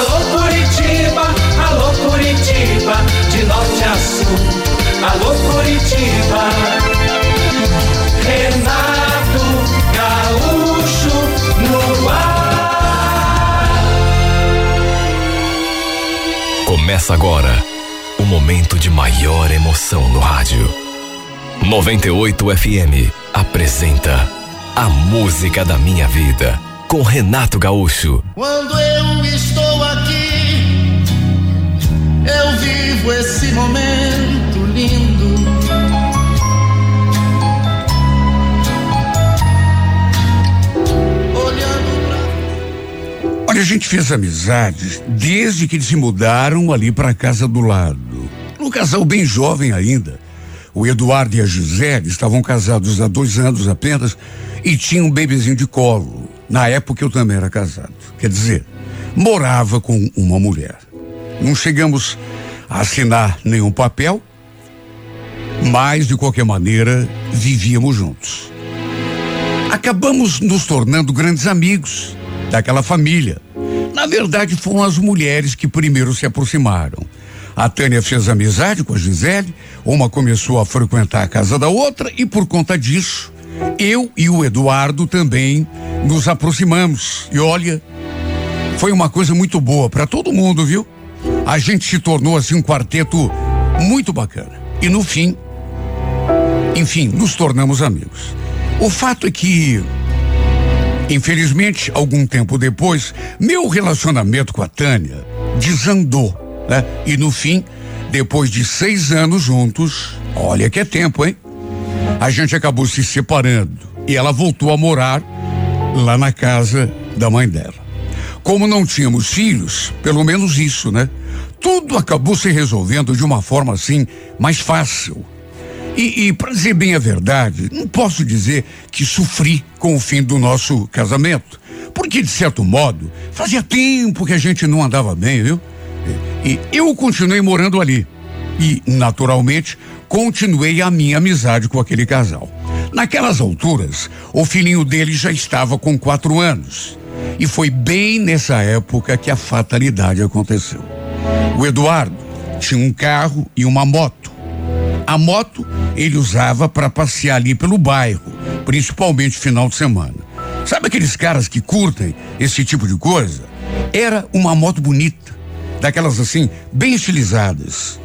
Alô Curitiba, alô Curitiba, de norte a sul. Alô Curitiba. Renato Gaúcho no ar. Começa agora o momento de maior emoção no rádio. 98 FM apresenta A Música da Minha Vida com Renato Gaúcho. Quando eu estou aqui, eu vivo esse momento lindo. Olhando pra Olha, a gente fez amizades desde que eles se mudaram ali para a casa do lado. Um casal bem jovem ainda. O Eduardo e a Gisele estavam casados há dois anos apenas e tinham um bebezinho de colo. Na época eu também era casado. Quer dizer, morava com uma mulher. Não chegamos a assinar nenhum papel, mas de qualquer maneira vivíamos juntos. Acabamos nos tornando grandes amigos daquela família. Na verdade, foram as mulheres que primeiro se aproximaram. A Tânia fez amizade com a Gisele, uma começou a frequentar a casa da outra e por conta disso, eu e o Eduardo também nos aproximamos. E olha, foi uma coisa muito boa para todo mundo, viu? A gente se tornou assim um quarteto muito bacana. E no fim, enfim, nos tornamos amigos. O fato é que Infelizmente, algum tempo depois, meu relacionamento com a Tânia desandou, né? E no fim, depois de seis anos juntos, olha que é tempo, hein? A gente acabou se separando e ela voltou a morar lá na casa da mãe dela. Como não tínhamos filhos, pelo menos isso, né? Tudo acabou se resolvendo de uma forma assim mais fácil. E, e para dizer bem a verdade, não posso dizer que sofri com o fim do nosso casamento. Porque, de certo modo, fazia tempo que a gente não andava bem, viu? E, e eu continuei morando ali. E, naturalmente, continuei a minha amizade com aquele casal. Naquelas alturas, o filhinho dele já estava com quatro anos. E foi bem nessa época que a fatalidade aconteceu. O Eduardo tinha um carro e uma moto. A moto ele usava para passear ali pelo bairro, principalmente final de semana. Sabe aqueles caras que curtem esse tipo de coisa? Era uma moto bonita, daquelas assim, bem estilizadas.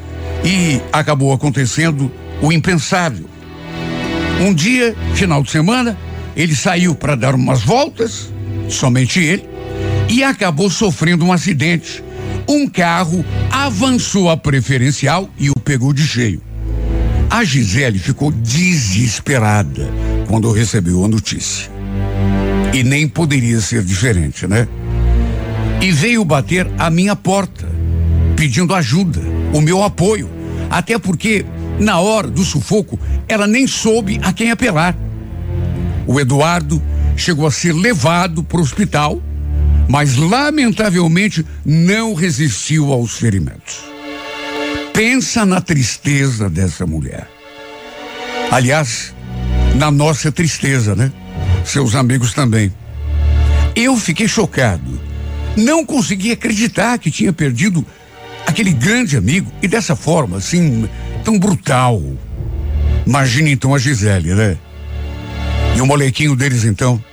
E acabou acontecendo o impensável. Um dia, final de semana, ele saiu para dar umas voltas, somente ele, e acabou sofrendo um acidente. Um carro avançou a preferencial e o pegou de cheio. A Gisele ficou desesperada quando recebeu a notícia. E nem poderia ser diferente, né? E veio bater a minha porta, pedindo ajuda, o meu apoio. Até porque, na hora do sufoco, ela nem soube a quem apelar. O Eduardo chegou a ser levado para o hospital, mas lamentavelmente não resistiu aos ferimentos. Pensa na tristeza dessa mulher. Aliás, na nossa tristeza, né? Seus amigos também. Eu fiquei chocado. Não consegui acreditar que tinha perdido aquele grande amigo e dessa forma, assim, tão brutal. Imagine então a Gisele, né? E o molequinho deles então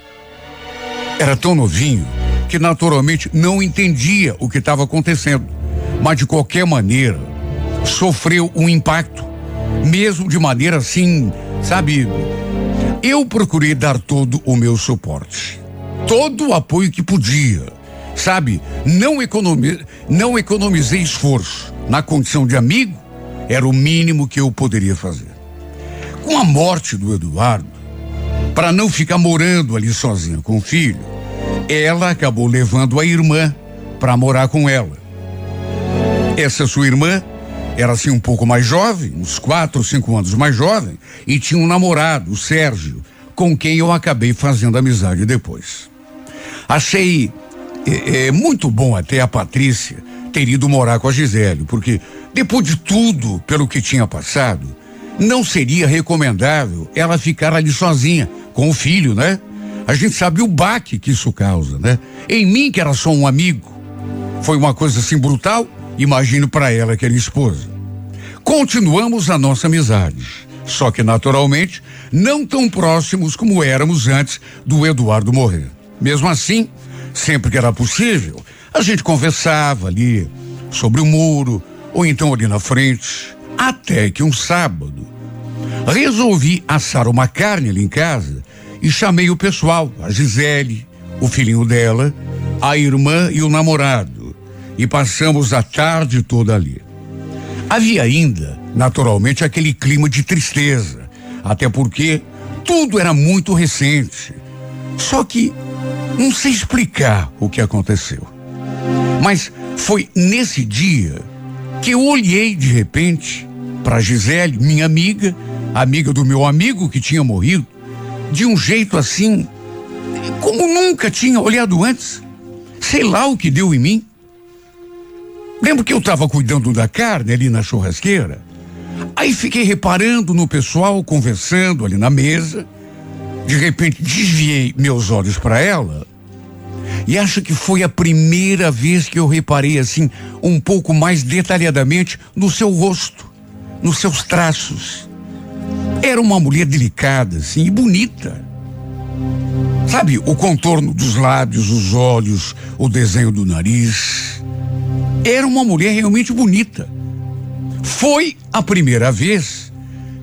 era tão novinho que naturalmente não entendia o que estava acontecendo. Mas de qualquer maneira, sofreu um impacto, mesmo de maneira assim, sabe? Eu procurei dar todo o meu suporte, todo o apoio que podia, sabe? Não, economi não economizei esforço. Na condição de amigo, era o mínimo que eu poderia fazer. Com a morte do Eduardo, para não ficar morando ali sozinha com o filho, ela acabou levando a irmã para morar com ela. Essa sua irmã era assim um pouco mais jovem, uns quatro ou cinco anos mais jovem, e tinha um namorado, o Sérgio, com quem eu acabei fazendo amizade depois. Achei é, é, muito bom até a Patrícia ter ido morar com a Gisele, porque depois de tudo pelo que tinha passado, não seria recomendável ela ficar ali sozinha com o filho, né? A gente sabe o baque que isso causa, né? Em mim, que era só um amigo, Foi uma coisa assim brutal, imagino para ela que era esposa. Continuamos a nossa amizade, só que naturalmente não tão próximos como éramos antes do Eduardo morrer. Mesmo assim, sempre que era possível, a gente conversava ali sobre o muro ou então ali na frente, até que um sábado resolvi assar uma carne ali em casa e chamei o pessoal, a Gisele, o filhinho dela, a irmã e o namorado, e passamos a tarde toda ali. Havia ainda, naturalmente, aquele clima de tristeza, até porque tudo era muito recente. Só que não sei explicar o que aconteceu. Mas foi nesse dia que eu olhei de repente para Gisele, minha amiga, amiga do meu amigo que tinha morrido, de um jeito assim, como nunca tinha olhado antes. Sei lá o que deu em mim. Lembro que eu estava cuidando da carne ali na churrasqueira. Aí fiquei reparando no pessoal conversando ali na mesa. De repente desviei meus olhos para ela. E acho que foi a primeira vez que eu reparei assim, um pouco mais detalhadamente, no seu rosto, nos seus traços. Era uma mulher delicada, assim, e bonita. Sabe, o contorno dos lábios, os olhos, o desenho do nariz. Era uma mulher realmente bonita. Foi a primeira vez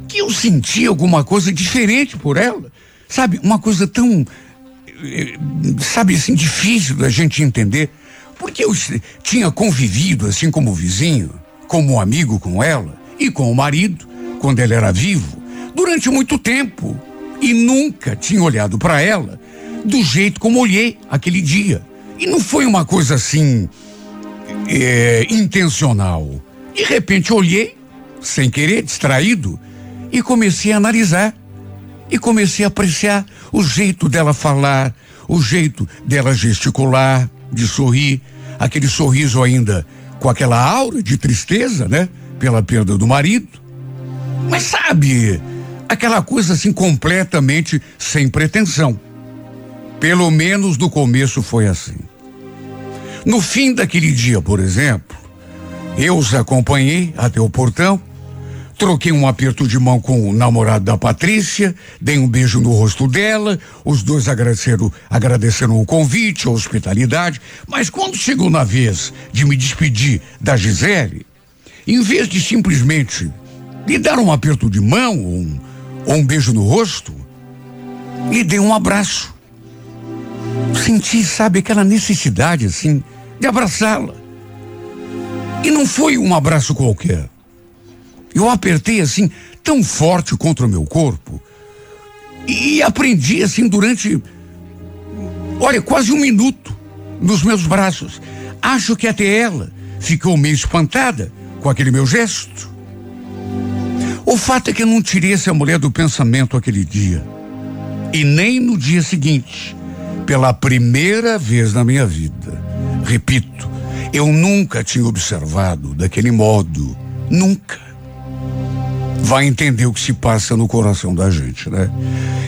que eu senti alguma coisa diferente por ela. Sabe, uma coisa tão, eh, sabe assim, difícil da gente entender. Porque eu tinha convivido assim como vizinho, como amigo com ela e com o marido, quando ele era vivo durante muito tempo e nunca tinha olhado para ela do jeito como olhei aquele dia. E não foi uma coisa assim é, intencional. De repente olhei, sem querer, distraído, e comecei a analisar. E comecei a apreciar o jeito dela falar, o jeito dela gesticular, de sorrir, aquele sorriso ainda com aquela aura de tristeza, né? Pela perda do marido. Mas sabe, aquela coisa assim completamente sem pretensão. Pelo menos no começo foi assim. No fim daquele dia, por exemplo, eu os acompanhei até o portão, troquei um aperto de mão com o namorado da Patrícia, dei um beijo no rosto dela, os dois agradeceram, agradeceram o convite, a hospitalidade, mas quando chegou na vez de me despedir da Gisele, em vez de simplesmente lhe dar um aperto de mão, um, ou um beijo no rosto, lhe dei um abraço. Senti, sabe, aquela necessidade, assim, de abraçá-la. E não foi um abraço qualquer. Eu apertei, assim, tão forte contra o meu corpo. E aprendi, assim, durante, olha, quase um minuto nos meus braços. Acho que até ela ficou meio espantada com aquele meu gesto. O fato é que eu não tirei essa mulher do pensamento aquele dia. E nem no dia seguinte. Pela primeira vez na minha vida. Repito, eu nunca tinha observado daquele modo. Nunca. Vai entender o que se passa no coração da gente, né?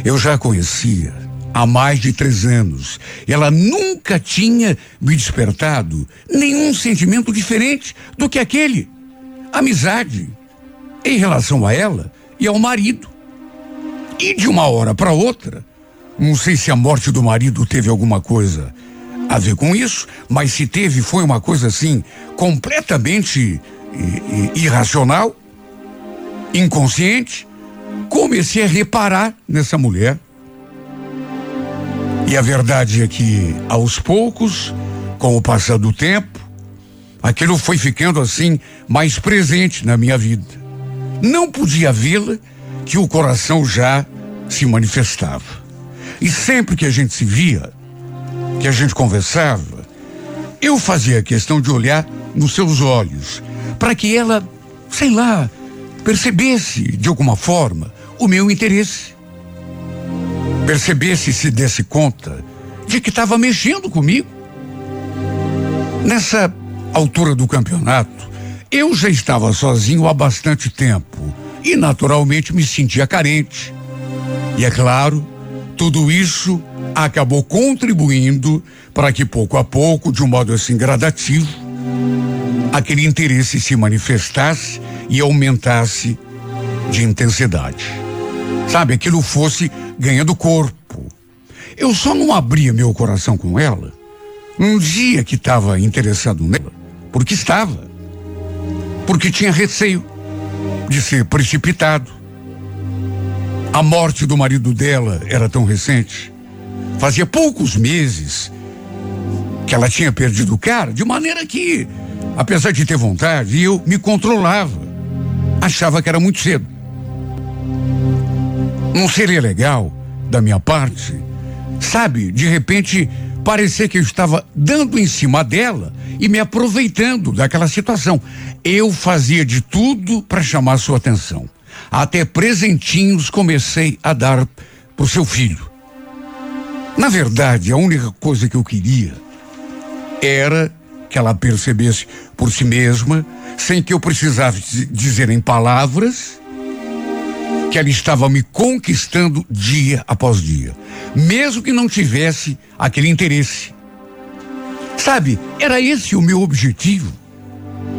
Eu já conhecia há mais de três anos. Ela nunca tinha me despertado nenhum sentimento diferente do que aquele. Amizade em relação a ela e ao marido. E de uma hora para outra, não sei se a morte do marido teve alguma coisa a ver com isso, mas se teve, foi uma coisa assim, completamente irracional, inconsciente. Comecei a reparar nessa mulher. E a verdade é que, aos poucos, com o passar do tempo, aquilo foi ficando assim mais presente na minha vida não podia vê-la que o coração já se manifestava. E sempre que a gente se via, que a gente conversava, eu fazia questão de olhar nos seus olhos, para que ela, sei lá, percebesse de alguma forma o meu interesse. Percebesse se desse conta de que estava mexendo comigo. Nessa altura do campeonato, eu já estava sozinho há bastante tempo e naturalmente me sentia carente. E é claro, tudo isso acabou contribuindo para que pouco a pouco, de um modo assim gradativo, aquele interesse se manifestasse e aumentasse de intensidade. Sabe, aquilo fosse ganhando corpo. Eu só não abria meu coração com ela um dia que estava interessado nela, porque estava. Porque tinha receio de ser precipitado. A morte do marido dela era tão recente. Fazia poucos meses que ela tinha perdido o cara, de maneira que, apesar de ter vontade, eu me controlava. Achava que era muito cedo. Não seria legal, da minha parte, sabe, de repente parecer que eu estava dando em cima dela e me aproveitando daquela situação. Eu fazia de tudo para chamar sua atenção. Até presentinhos comecei a dar pro seu filho. Na verdade, a única coisa que eu queria era que ela percebesse por si mesma, sem que eu precisasse dizer em palavras, que ela estava me conquistando dia após dia, mesmo que não tivesse aquele interesse. Sabe, era esse o meu objetivo.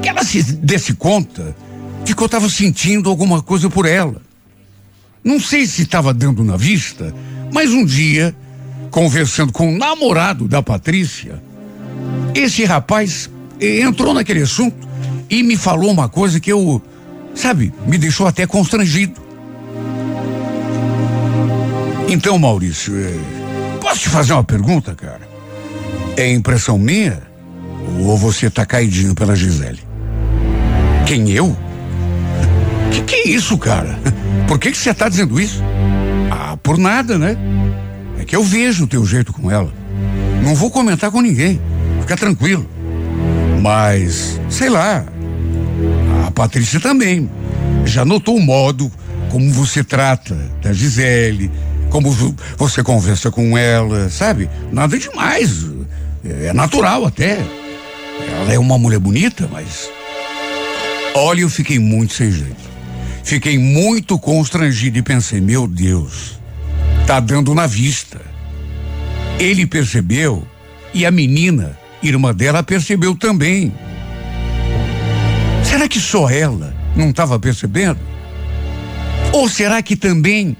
Que ela se desse conta de que eu estava sentindo alguma coisa por ela. Não sei se estava dando na vista, mas um dia, conversando com o namorado da Patrícia, esse rapaz entrou naquele assunto e me falou uma coisa que eu, sabe, me deixou até constrangido. Então, Maurício, é, posso te fazer uma pergunta, cara? É impressão minha? Ou você tá caidinho pela Gisele? Quem eu? Que que é isso, cara? Por que que você tá dizendo isso? Ah, por nada, né? É que eu vejo o teu jeito com ela. Não vou comentar com ninguém. Fica tranquilo. Mas, sei lá. A Patrícia também. Já notou o modo como você trata da Gisele, como você conversa com ela, sabe? Nada demais. É natural até. Ela é uma mulher bonita, mas. Olha, eu fiquei muito sem jeito. Fiquei muito constrangido e pensei, meu Deus, tá dando na vista. Ele percebeu e a menina, irmã dela, percebeu também. Será que só ela não estava percebendo? Ou será que também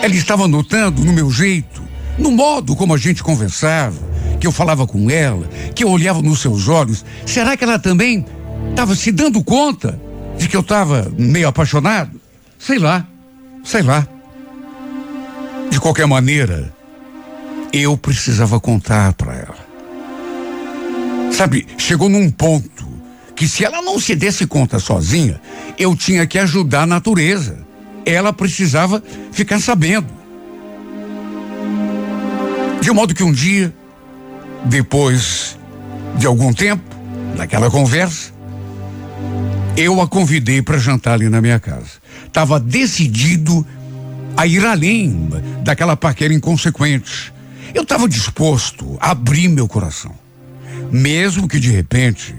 ela estava notando no meu jeito, no modo como a gente conversava, que eu falava com ela, que eu olhava nos seus olhos. Será que ela também estava se dando conta de que eu estava meio apaixonado? Sei lá, sei lá. De qualquer maneira, eu precisava contar para ela. Sabe, chegou num ponto que se ela não se desse conta sozinha, eu tinha que ajudar a natureza ela precisava ficar sabendo. De modo que um dia, depois de algum tempo, naquela conversa, eu a convidei para jantar ali na minha casa. Estava decidido a ir além daquela paquera inconsequente. Eu estava disposto a abrir meu coração, mesmo que de repente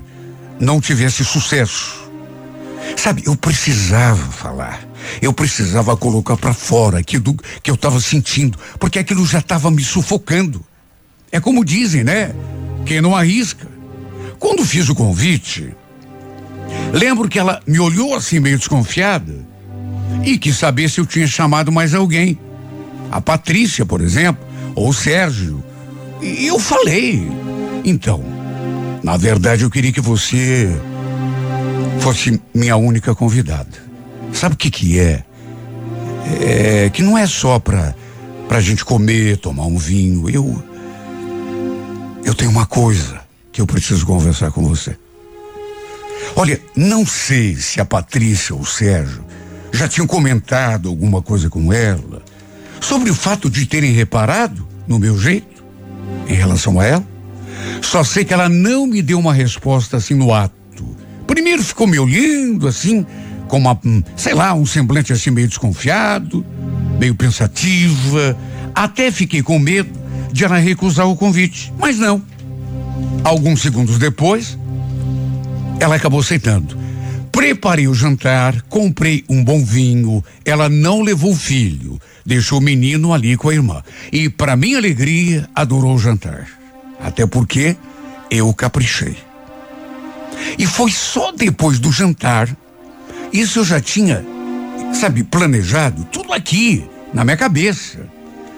não tivesse sucesso. Sabe, eu precisava falar. Eu precisava colocar para fora aquilo que eu estava sentindo, porque aquilo já estava me sufocando. É como dizem, né? Quem não arrisca. Quando fiz o convite, lembro que ela me olhou assim meio desconfiada e quis saber se eu tinha chamado mais alguém. A Patrícia, por exemplo, ou o Sérgio. E eu falei. Então, na verdade, eu queria que você fosse minha única convidada. Sabe o que que é? É que não é só pra, pra gente comer, tomar um vinho. Eu. Eu tenho uma coisa que eu preciso conversar com você. Olha, não sei se a Patrícia ou o Sérgio já tinham comentado alguma coisa com ela sobre o fato de terem reparado no meu jeito em relação a ela. Só sei que ela não me deu uma resposta assim no ato. Primeiro ficou me olhando assim, com uma, hum, sei lá, um semblante assim meio desconfiado, meio pensativa. Até fiquei com medo de ela recusar o convite, mas não. Alguns segundos depois, ela acabou aceitando. Preparei o jantar, comprei um bom vinho. Ela não levou o filho, deixou o menino ali com a irmã. E, para minha alegria, adorou o jantar. Até porque eu caprichei. E foi só depois do jantar, isso eu já tinha, sabe, planejado, tudo aqui, na minha cabeça.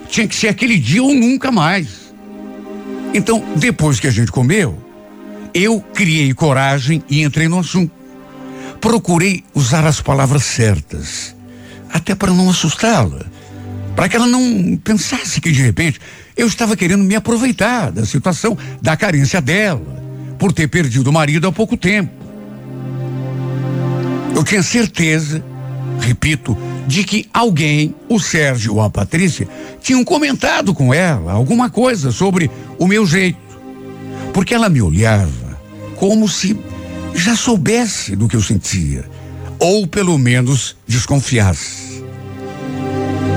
Tinha que ser aquele dia ou nunca mais. Então, depois que a gente comeu, eu criei coragem e entrei no assunto. Procurei usar as palavras certas, até para não assustá-la, para que ela não pensasse que de repente eu estava querendo me aproveitar da situação, da carência dela, por ter perdido o marido há pouco tempo. Eu tinha certeza, repito, de que alguém, o Sérgio ou a Patrícia, tinham comentado com ela alguma coisa sobre o meu jeito. Porque ela me olhava como se já soubesse do que eu sentia, ou pelo menos desconfiasse.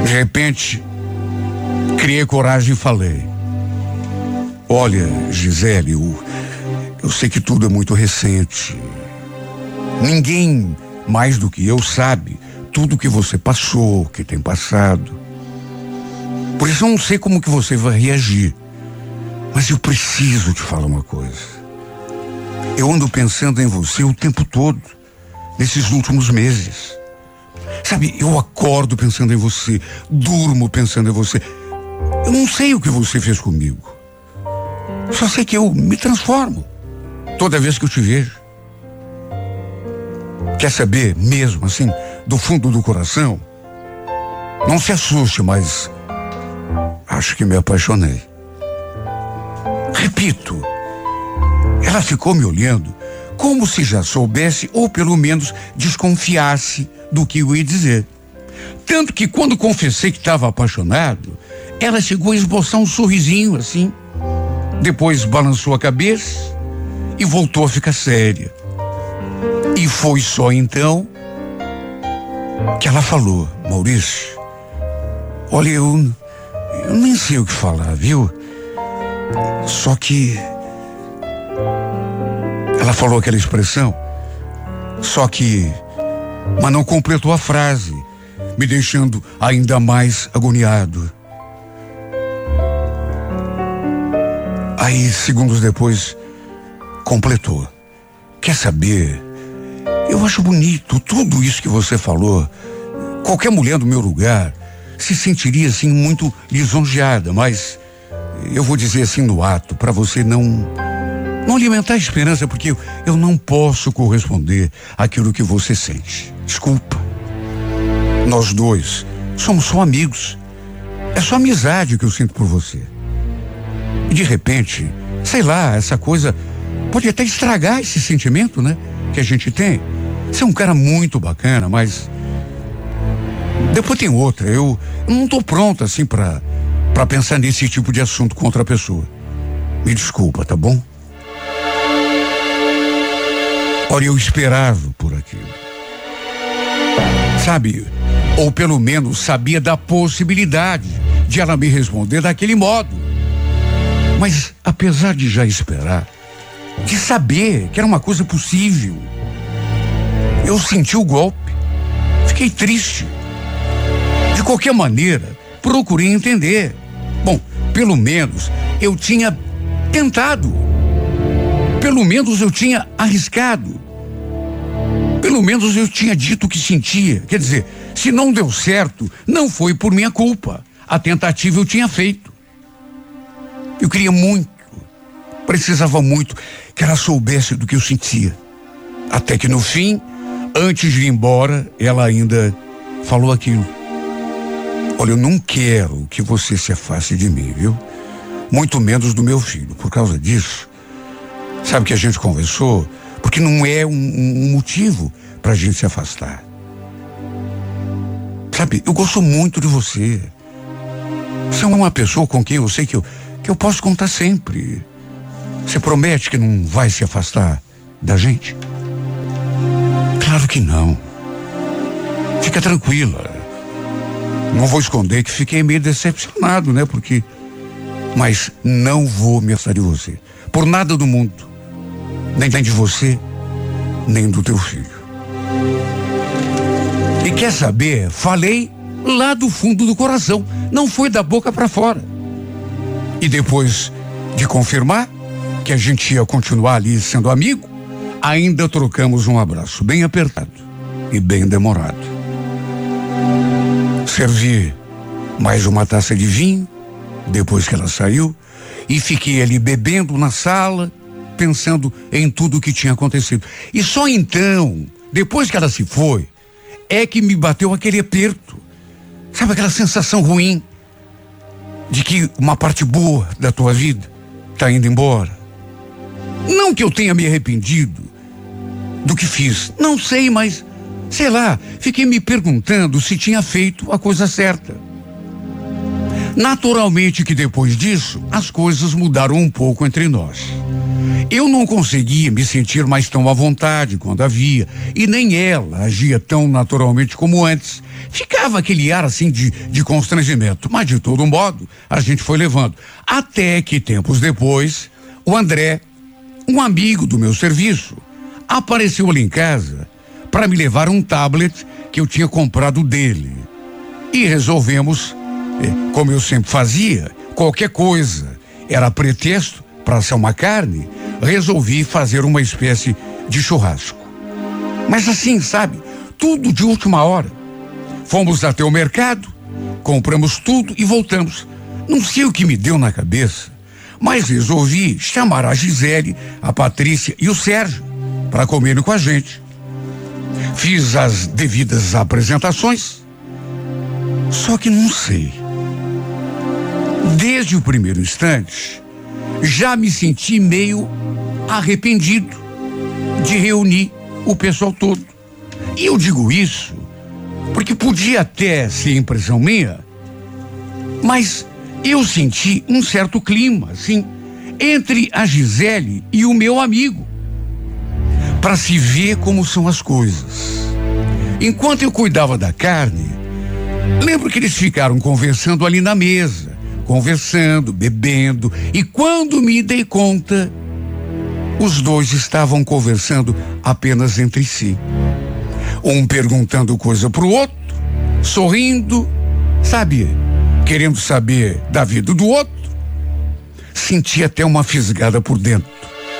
De repente, criei coragem e falei: Olha, Gisele, eu, eu sei que tudo é muito recente. Ninguém mais do que eu sabe tudo que você passou, que tem passado. Por isso eu não sei como que você vai reagir. Mas eu preciso te falar uma coisa. Eu ando pensando em você o tempo todo, nesses últimos meses. Sabe, eu acordo pensando em você, durmo pensando em você. Eu não sei o que você fez comigo. Só sei que eu me transformo toda vez que eu te vejo. Quer saber mesmo, assim, do fundo do coração? Não se assuste, mas acho que me apaixonei. Repito, ela ficou me olhando como se já soubesse ou pelo menos desconfiasse do que eu ia dizer. Tanto que quando confessei que estava apaixonado, ela chegou a esboçar um sorrisinho assim. Depois balançou a cabeça e voltou a ficar séria. E foi só então que ela falou: Maurício, olha, eu, eu nem sei o que falar, viu? Só que ela falou aquela expressão, só que. Mas não completou a frase, me deixando ainda mais agoniado. Aí, segundos depois, completou. Quer saber? Eu acho bonito tudo isso que você falou. Qualquer mulher do meu lugar se sentiria assim muito lisonjeada, mas eu vou dizer assim no ato, para você não não alimentar a esperança, porque eu, não posso corresponder àquilo que você sente. Desculpa. Nós dois somos só amigos. É só amizade que eu sinto por você. E de repente, sei lá, essa coisa pode até estragar esse sentimento, né? Que a gente tem. Você é um cara muito bacana, mas depois tem outra. Eu, eu não estou pronto assim para para pensar nesse tipo de assunto com outra pessoa. Me desculpa, tá bom? Ora, eu esperava por aquilo. Sabe? Ou pelo menos sabia da possibilidade de ela me responder daquele modo. Mas, apesar de já esperar, de saber que era uma coisa possível, eu senti o golpe. Fiquei triste. De qualquer maneira, procurei entender. Bom, pelo menos eu tinha tentado pelo menos eu tinha arriscado. Pelo menos eu tinha dito o que sentia. Quer dizer, se não deu certo, não foi por minha culpa. A tentativa eu tinha feito. Eu queria muito, precisava muito que ela soubesse do que eu sentia. Até que no fim, antes de ir embora, ela ainda falou aquilo. Olha, eu não quero que você se afaste de mim, viu? Muito menos do meu filho. Por causa disso, Sabe que a gente conversou? Porque não é um, um motivo para a gente se afastar. Sabe, eu gosto muito de você. Você é uma pessoa com quem eu sei que eu, que eu posso contar sempre. Você promete que não vai se afastar da gente? Claro que não. Fica tranquila. Não vou esconder que fiquei meio decepcionado, né? Porque. Mas não vou me afastar de você. Por nada do mundo nem de você, nem do teu filho. E quer saber? Falei lá do fundo do coração, não foi da boca para fora. E depois de confirmar que a gente ia continuar ali sendo amigo, Ainda trocamos um abraço bem apertado e bem demorado. Servi mais uma taça de vinho depois que ela saiu e fiquei ali bebendo na sala, pensando em tudo o que tinha acontecido. E só então, depois que ela se foi, é que me bateu aquele aperto. Sabe aquela sensação ruim de que uma parte boa da tua vida está indo embora? Não que eu tenha me arrependido do que fiz, não sei, mas sei lá, fiquei me perguntando se tinha feito a coisa certa. Naturalmente que depois disso, as coisas mudaram um pouco entre nós. Eu não conseguia me sentir mais tão à vontade quando havia, e nem ela agia tão naturalmente como antes. Ficava aquele ar assim de, de constrangimento, mas de todo modo a gente foi levando. Até que tempos depois, o André, um amigo do meu serviço, apareceu ali em casa para me levar um tablet que eu tinha comprado dele. E resolvemos como eu sempre fazia, qualquer coisa era pretexto para ser uma carne, resolvi fazer uma espécie de churrasco. Mas assim, sabe, tudo de última hora. Fomos até o mercado, compramos tudo e voltamos. Não sei o que me deu na cabeça, mas resolvi chamar a Gisele, a Patrícia e o Sérgio para comerem com a gente. Fiz as devidas apresentações, só que não sei. Desde o primeiro instante, já me senti meio arrependido de reunir o pessoal todo. E eu digo isso porque podia até ser impressão minha, mas eu senti um certo clima, assim, entre a Gisele e o meu amigo, para se ver como são as coisas. Enquanto eu cuidava da carne, lembro que eles ficaram conversando ali na mesa conversando, bebendo, e quando me dei conta, os dois estavam conversando apenas entre si. Um perguntando coisa para o outro, sorrindo, sabe, querendo saber da vida do outro. Senti até uma fisgada por dentro,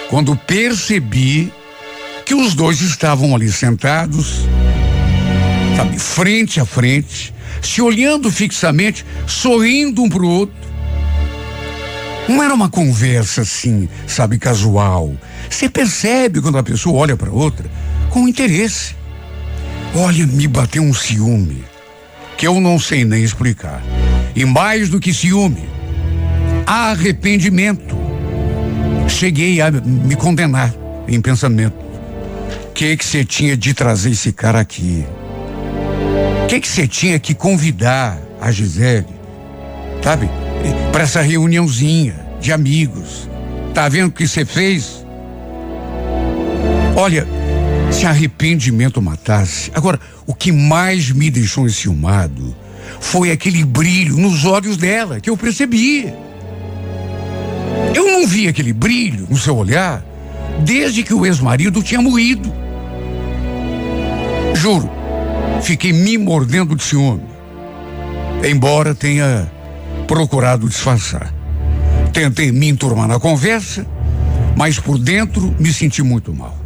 quando percebi que os dois estavam ali sentados, sabe, frente a frente, se olhando fixamente, sorrindo um para o outro. Não era uma conversa assim, sabe, casual. Você percebe quando a pessoa olha para outra com interesse. Olha, me bateu um ciúme que eu não sei nem explicar. E mais do que ciúme, arrependimento. Cheguei a me condenar em pensamento. O que que você tinha de trazer esse cara aqui? Que que você tinha que convidar a Gisele, sabe? Para essa reuniãozinha de amigos. Tá vendo o que você fez? Olha, se arrependimento matasse. Agora, o que mais me deixou enciumado foi aquele brilho nos olhos dela que eu percebi. Eu não vi aquele brilho no seu olhar desde que o ex-marido tinha morrido. Juro, Fiquei me mordendo de ciúme. Embora tenha procurado disfarçar. Tentei me enturmar na conversa, mas por dentro me senti muito mal.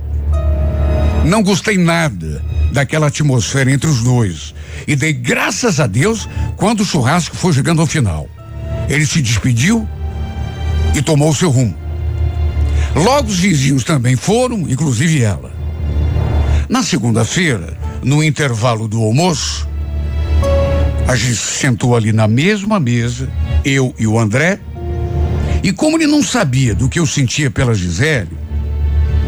Não gostei nada daquela atmosfera entre os dois e dei graças a Deus quando o churrasco foi chegando ao final. Ele se despediu e tomou seu rumo. Logo os vizinhos também foram, inclusive ela. Na segunda-feira, no intervalo do almoço, a gente sentou ali na mesma mesa, eu e o André, e como ele não sabia do que eu sentia pela Gisele,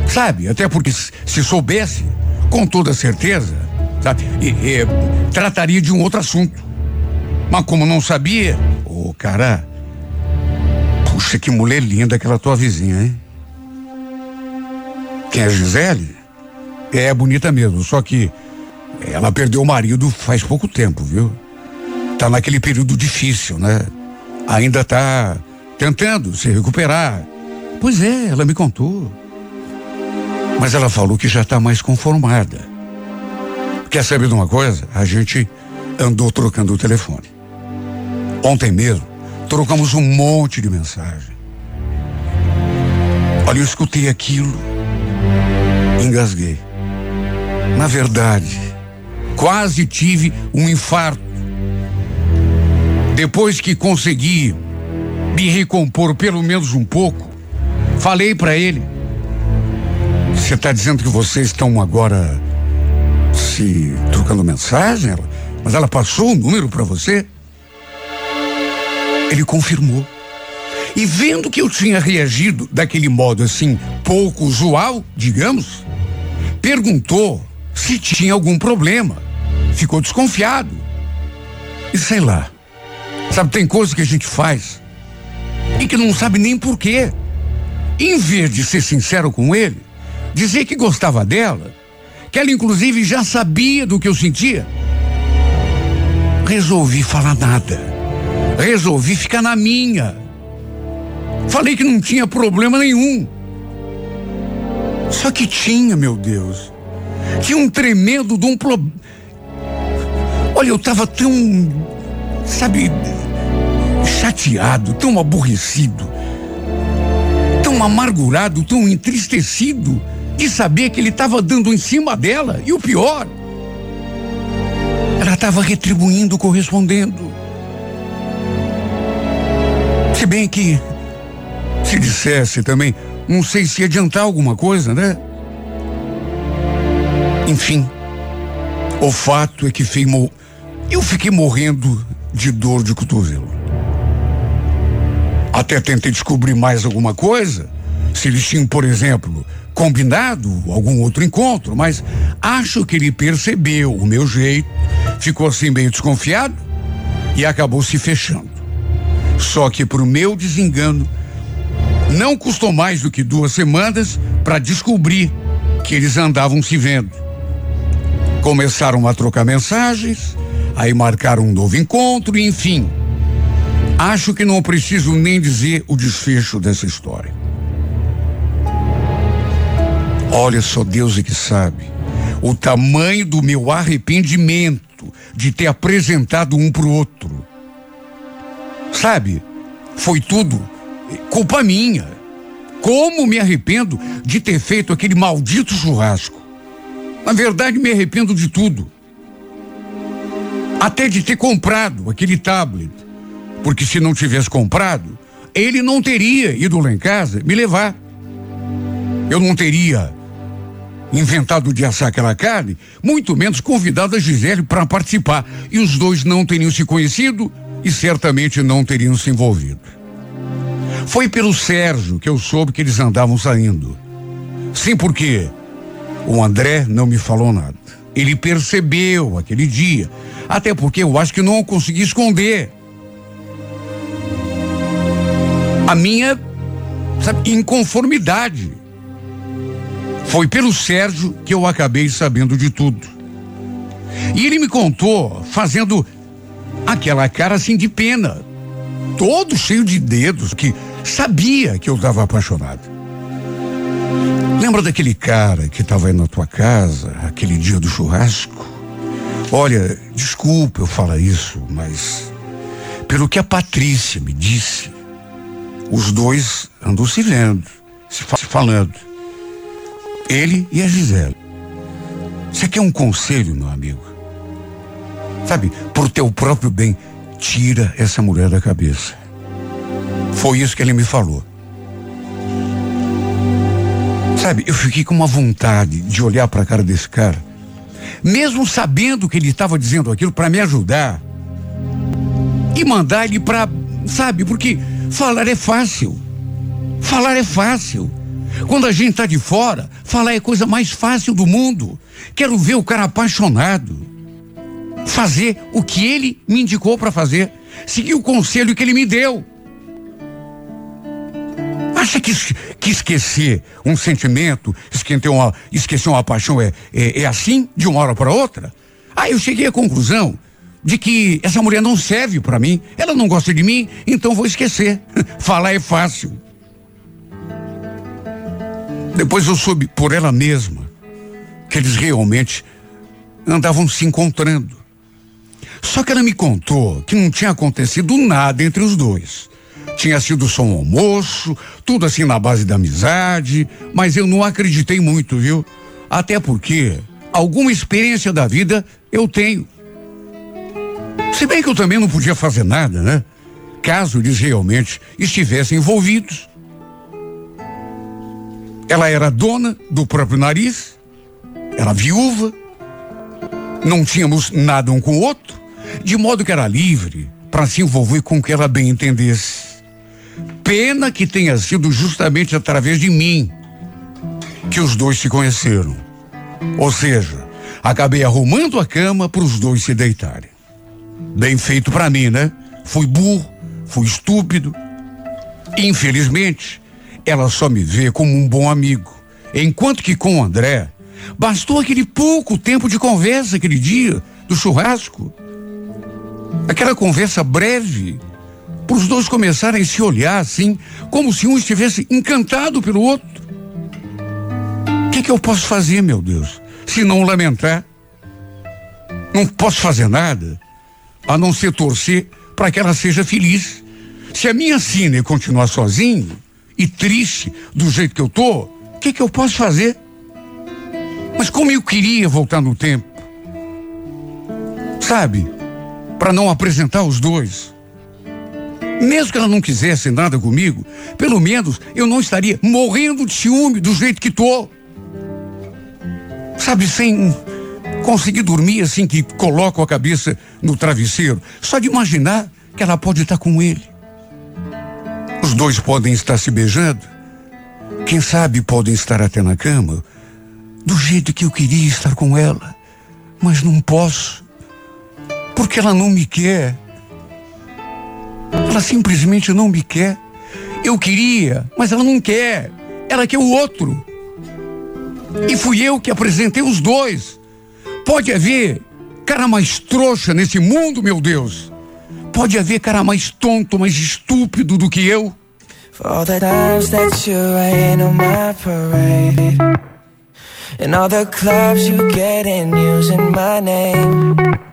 sabe, até porque se soubesse, com toda certeza, sabe, e, e, trataria de um outro assunto. Mas como não sabia, ô oh, cara, puxa que mulher linda aquela tua vizinha, hein? Quem é a Gisele? É bonita mesmo, só que ela perdeu o marido faz pouco tempo, viu? Tá naquele período difícil, né? Ainda tá tentando se recuperar. Pois é, ela me contou. Mas ela falou que já tá mais conformada. Quer saber de uma coisa? A gente andou trocando o telefone. Ontem mesmo, trocamos um monte de mensagem. Olha, eu escutei aquilo Engasguei. Na verdade, quase tive um infarto. Depois que consegui me recompor pelo menos um pouco, falei para ele: Você está dizendo que vocês estão agora se trocando mensagem? Mas ela passou o número para você? Ele confirmou. E vendo que eu tinha reagido daquele modo assim, pouco usual, digamos, perguntou se tinha algum problema. Ficou desconfiado. E sei lá. Sabe, tem coisa que a gente faz e que não sabe nem porquê. Em vez de ser sincero com ele, dizer que gostava dela, que ela inclusive já sabia do que eu sentia, resolvi falar nada. Resolvi ficar na minha. Falei que não tinha problema nenhum. Só que tinha, meu Deus. Tinha um tremendo de um problema. Olha, eu estava tão, sabe, chateado, tão aborrecido, tão amargurado, tão entristecido de saber que ele estava dando em cima dela. E o pior, ela estava retribuindo, correspondendo. Se bem que, se dissesse também, não sei se ia adiantar alguma coisa, né? Enfim, o fato é que eu fiquei morrendo de dor de cotovelo. Até tentei descobrir mais alguma coisa, se eles tinham, por exemplo, combinado algum outro encontro, mas acho que ele percebeu o meu jeito, ficou assim meio desconfiado e acabou se fechando. Só que para o meu desengano, não custou mais do que duas semanas para descobrir que eles andavam se vendo. Começaram a trocar mensagens, aí marcaram um novo encontro, enfim. Acho que não preciso nem dizer o desfecho dessa história. Olha só Deus é que sabe o tamanho do meu arrependimento de ter apresentado um pro outro. Sabe? Foi tudo culpa minha. Como me arrependo de ter feito aquele maldito churrasco. Na verdade, me arrependo de tudo. Até de ter comprado aquele tablet. Porque se não tivesse comprado, ele não teria ido lá em casa me levar. Eu não teria inventado de assar aquela carne, muito menos convidado a Gisele para participar. E os dois não teriam se conhecido e certamente não teriam se envolvido. Foi pelo Sérgio que eu soube que eles andavam saindo. Sim, porque o André não me falou nada. Ele percebeu aquele dia, até porque eu acho que não consegui esconder. A minha sabe, inconformidade foi pelo Sérgio que eu acabei sabendo de tudo. E ele me contou fazendo aquela cara assim de pena, todo cheio de dedos, que sabia que eu estava apaixonado. Lembra daquele cara que estava aí na tua casa, aquele dia do churrasco? Olha, desculpa eu falar isso, mas pelo que a Patrícia me disse, os dois andam se vendo, se falando. Ele e a Gisele. Você quer um conselho, meu amigo? Sabe, por teu próprio bem, tira essa mulher da cabeça. Foi isso que ele me falou. Sabe, eu fiquei com uma vontade de olhar para a cara desse cara, mesmo sabendo que ele estava dizendo aquilo para me ajudar e mandar ele para, sabe, porque falar é fácil. Falar é fácil. Quando a gente está de fora, falar é a coisa mais fácil do mundo. Quero ver o cara apaixonado. Fazer o que ele me indicou para fazer. Seguir o conselho que ele me deu. Acha que, que esquecer um sentimento, esquecer uma, esquecer uma paixão é, é, é assim, de uma hora para outra? Aí eu cheguei à conclusão de que essa mulher não serve para mim, ela não gosta de mim, então vou esquecer. Falar é fácil. Depois eu soube por ela mesma que eles realmente andavam se encontrando. Só que ela me contou que não tinha acontecido nada entre os dois. Tinha sido só um almoço, tudo assim na base da amizade, mas eu não acreditei muito, viu? Até porque alguma experiência da vida eu tenho. Se bem que eu também não podia fazer nada, né? Caso eles realmente estivessem envolvidos. Ela era dona do próprio nariz, era viúva, não tínhamos nada um com o outro, de modo que era livre para se envolver com o que ela bem entendesse. Pena que tenha sido justamente através de mim que os dois se conheceram. Ou seja, acabei arrumando a cama para os dois se deitarem. Bem feito para mim, né? Fui burro, fui estúpido. Infelizmente, ela só me vê como um bom amigo. Enquanto que com o André, bastou aquele pouco tempo de conversa aquele dia do churrasco. Aquela conversa breve, para os dois começarem a se olhar assim, como se um estivesse encantado pelo outro. O que, que eu posso fazer, meu Deus, se não lamentar? Não posso fazer nada, a não ser torcer para que ela seja feliz. Se a minha Cine continuar sozinho e triste do jeito que eu tô, o que, que eu posso fazer? Mas como eu queria voltar no tempo, sabe? Para não apresentar os dois. Mesmo que ela não quisesse nada comigo, pelo menos eu não estaria morrendo de ciúme do jeito que tô. Sabe, sem conseguir dormir assim que coloco a cabeça no travesseiro, só de imaginar que ela pode estar com ele. Os dois podem estar se beijando. Quem sabe podem estar até na cama, do jeito que eu queria estar com ela, mas não posso, porque ela não me quer. Ela simplesmente não me quer. Eu queria, mas ela não quer. Ela quer o outro. E fui eu que apresentei os dois. Pode haver cara mais trouxa nesse mundo, meu Deus. Pode haver cara mais tonto, mais estúpido do que eu. For all the times that you rain on my parade. And all the clubs you get in using my name.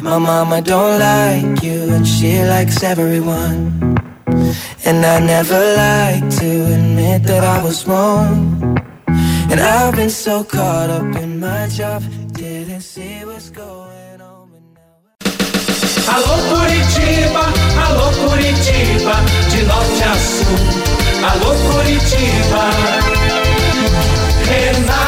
My mama don't like you and she likes everyone. And I never like to admit that I was wrong. And I've been so caught up in my job, didn't see what's going on. Alô Curitiba, alô Curitiba, de norte a sul. Alô Curitiba, Renato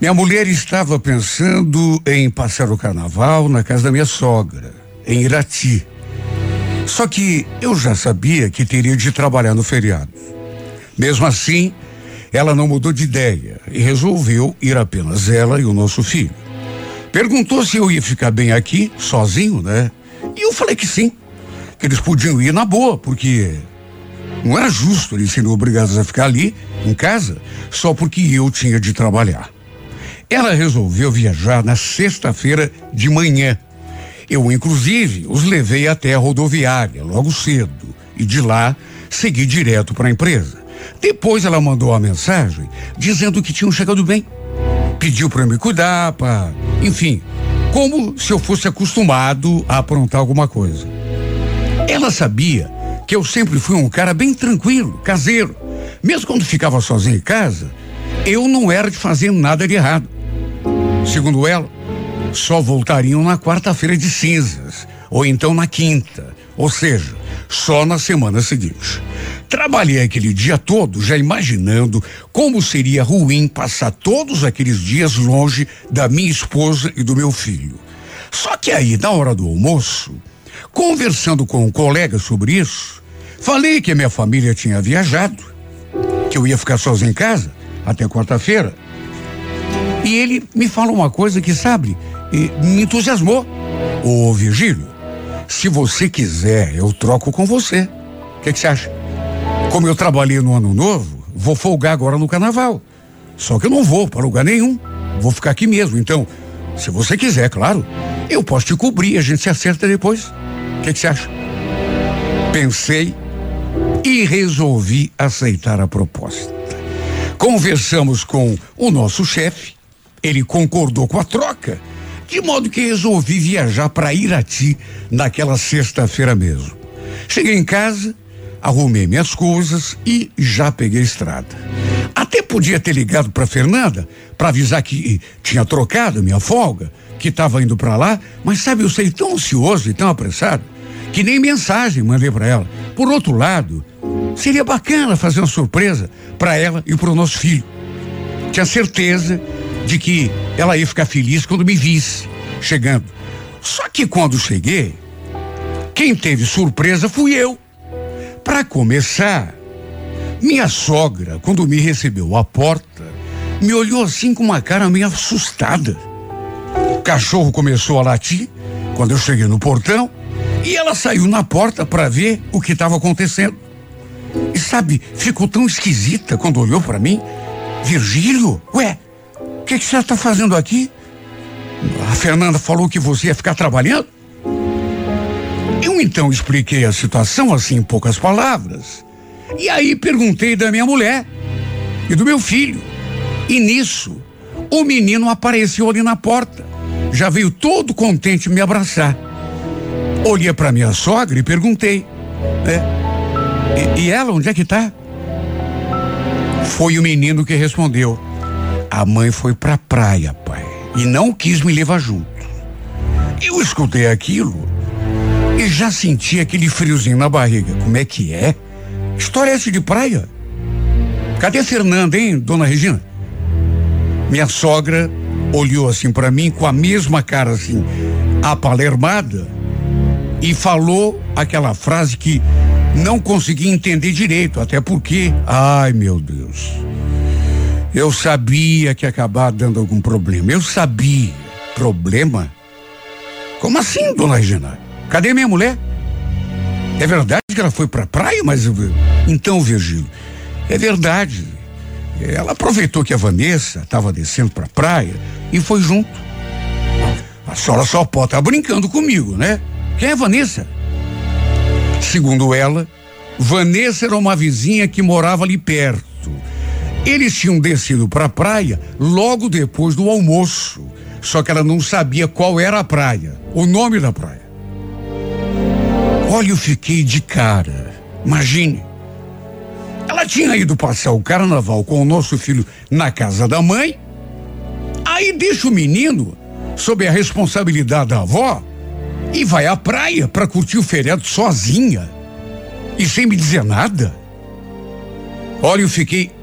Minha mulher estava pensando em passar o carnaval na casa da minha sogra, em Irati. Só que eu já sabia que teria de trabalhar no feriado. Mesmo assim, ela não mudou de ideia e resolveu ir apenas ela e o nosso filho. Perguntou se eu ia ficar bem aqui, sozinho, né? E eu falei que sim, que eles podiam ir na boa, porque não era justo eles serem obrigados a ficar ali, em casa, só porque eu tinha de trabalhar. Ela resolveu viajar na sexta-feira de manhã. Eu, inclusive, os levei até a rodoviária logo cedo e de lá segui direto para a empresa. Depois ela mandou uma mensagem dizendo que tinham chegado bem. Pediu para me cuidar, para, enfim, como se eu fosse acostumado a aprontar alguma coisa. Ela sabia que eu sempre fui um cara bem tranquilo, caseiro. Mesmo quando ficava sozinho em casa, eu não era de fazer nada de errado. Segundo ela, só voltariam na quarta-feira de cinzas, ou então na quinta, ou seja, só na semana seguinte. Trabalhei aquele dia todo já imaginando como seria ruim passar todos aqueles dias longe da minha esposa e do meu filho. Só que aí, na hora do almoço, conversando com um colega sobre isso, falei que a minha família tinha viajado, que eu ia ficar sozinho em casa até quarta-feira. E ele me falou uma coisa que, sabe, me entusiasmou. Ô, Virgílio, se você quiser, eu troco com você. O que, você acha? Como eu trabalhei no ano novo, vou folgar agora no carnaval. Só que eu não vou para lugar nenhum. Vou ficar aqui mesmo. Então, se você quiser, claro, eu posso te cobrir, a gente se acerta depois. O que você acha? Pensei e resolvi aceitar a proposta. Conversamos com o nosso chefe, ele concordou com a troca, de modo que resolvi viajar para Irati naquela sexta-feira mesmo. Cheguei em casa, arrumei minhas coisas e já peguei a estrada. Até podia ter ligado para Fernanda para avisar que tinha trocado minha folga, que estava indo para lá, mas sabe, eu sei tão ansioso e tão apressado que nem mensagem mandei para ela. Por outro lado, seria bacana fazer uma surpresa para ela e para o nosso filho. Tinha certeza de que ela ia ficar feliz quando me visse chegando. Só que quando cheguei, quem teve surpresa fui eu. Para começar, minha sogra, quando me recebeu à porta, me olhou assim com uma cara meio assustada. O cachorro começou a latir quando eu cheguei no portão e ela saiu na porta para ver o que estava acontecendo. E sabe, ficou tão esquisita quando olhou para mim. Virgílio, ué, que, que você está fazendo aqui? A Fernanda falou que você ia ficar trabalhando? Eu então expliquei a situação assim em poucas palavras. E aí perguntei da minha mulher e do meu filho. E nisso, o menino apareceu ali na porta. Já veio todo contente me abraçar. Olhei para minha sogra e perguntei: é, e, e ela, onde é que tá? Foi o menino que respondeu: A mãe foi pra praia, pai, e não quis me levar junto. Eu escutei aquilo e já senti aquele friozinho na barriga. Como é que é? História essa de praia? Cadê Fernanda, hein, dona Regina? Minha sogra olhou assim para mim com a mesma cara assim, apalermada, e falou aquela frase que não consegui entender direito, até porque, ai meu Deus, eu sabia que ia acabar dando algum problema. Eu sabia. Problema? Como assim, dona Regina? Cadê minha mulher? É verdade que ela foi pra praia, mas então, Virgílio, é verdade. Ela aproveitou que a Vanessa estava descendo pra praia e foi junto. A senhora só pode estar tá brincando comigo, né? Quem é Vanessa? Segundo ela, Vanessa era uma vizinha que morava ali perto. Eles tinham descido para a praia logo depois do almoço. Só que ela não sabia qual era a praia, o nome da praia. Olha, eu fiquei de cara. Imagine. Ela tinha ido passar o carnaval com o nosso filho na casa da mãe. Aí deixa o menino sob a responsabilidade da avó e vai à praia para curtir o feriado sozinha e sem me dizer nada. Olha, eu fiquei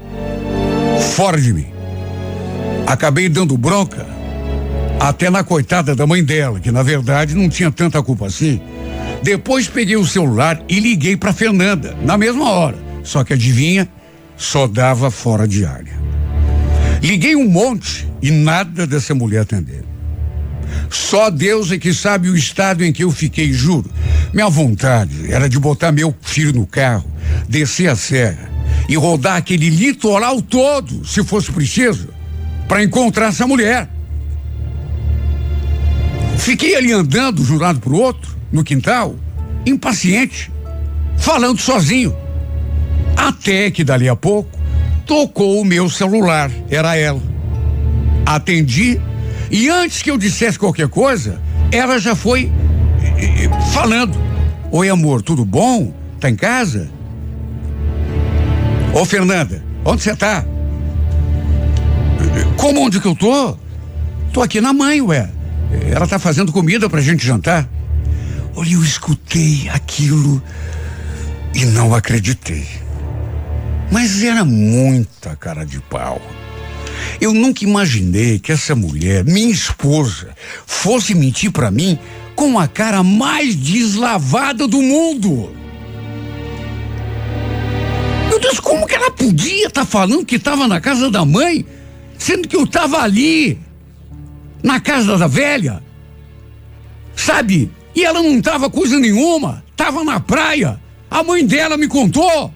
fora de mim. Acabei dando bronca até na coitada da mãe dela, que na verdade não tinha tanta culpa assim. Depois peguei o celular e liguei para Fernanda, na mesma hora. Só que adivinha, só dava fora de área. Liguei um monte e nada dessa mulher atender. Só Deus é que sabe o estado em que eu fiquei, juro. Minha vontade era de botar meu filho no carro, descer a serra e rodar aquele litoral todo, se fosse preciso, para encontrar essa mulher. Fiquei ali andando, jurado pro outro, no quintal, impaciente, falando sozinho. Até que dali a pouco tocou o meu celular, era ela. Atendi e antes que eu dissesse qualquer coisa, ela já foi falando: Oi, amor, tudo bom? Tá em casa? Ô, Fernanda, onde você tá? Como onde que eu tô? Tô aqui na mãe, ué. Ela tá fazendo comida pra gente jantar. Olha, eu escutei aquilo e não acreditei. Mas era muita cara de pau. Eu nunca imaginei que essa mulher, minha esposa, fosse mentir para mim com a cara mais deslavada do mundo. Deus, como que ela podia estar tá falando que estava na casa da mãe, sendo que eu estava ali, na casa da velha? Sabe? E ela não estava coisa nenhuma, estava na praia. A mãe dela me contou.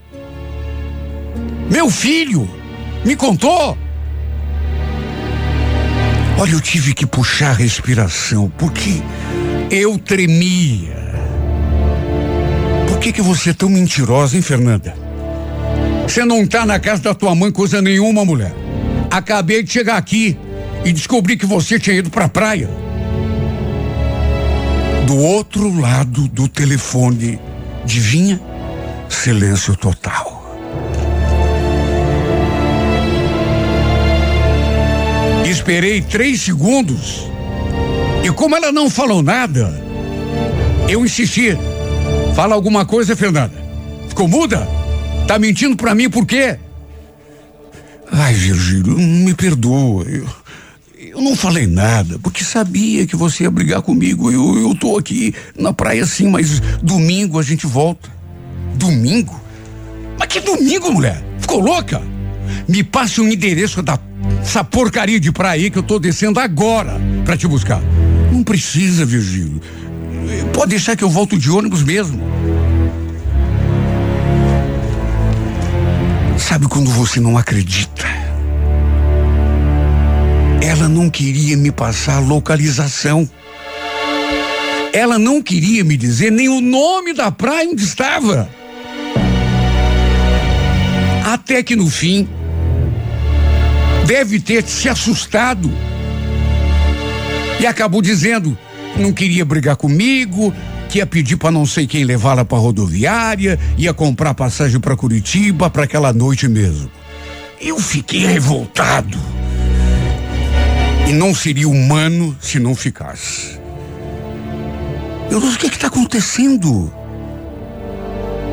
Meu filho me contou. Olha, eu tive que puxar a respiração, porque eu tremia. Por que que você é tão mentirosa, hein, Fernanda? Você não tá na casa da tua mãe coisa nenhuma, mulher. Acabei de chegar aqui e descobri que você tinha ido pra praia. Do outro lado do telefone, adivinha? Silêncio total. Esperei três segundos e como ela não falou nada, eu insisti. Fala alguma coisa, Fernanda. Ficou muda? Tá mentindo pra mim por quê? Ai, Virgílio, me perdoa. Eu, eu não falei nada, porque sabia que você ia brigar comigo. Eu, eu tô aqui na praia sim, mas domingo a gente volta. Domingo? Mas que domingo, mulher? Ficou louca? Me passe um endereço da essa porcaria de praia aí que eu tô descendo agora para te buscar. Não precisa, Virgílio. Pode deixar que eu volto de ônibus mesmo. Sabe quando você não acredita? Ela não queria me passar localização. Ela não queria me dizer nem o nome da praia onde estava. Até que no fim, deve ter se assustado e acabou dizendo não queria brigar comigo, que ia pedir para não sei quem levá-la para rodoviária, ia comprar passagem para Curitiba para aquela noite mesmo. Eu fiquei revoltado. E não seria humano se não ficasse. Eu não sei o que está acontecendo.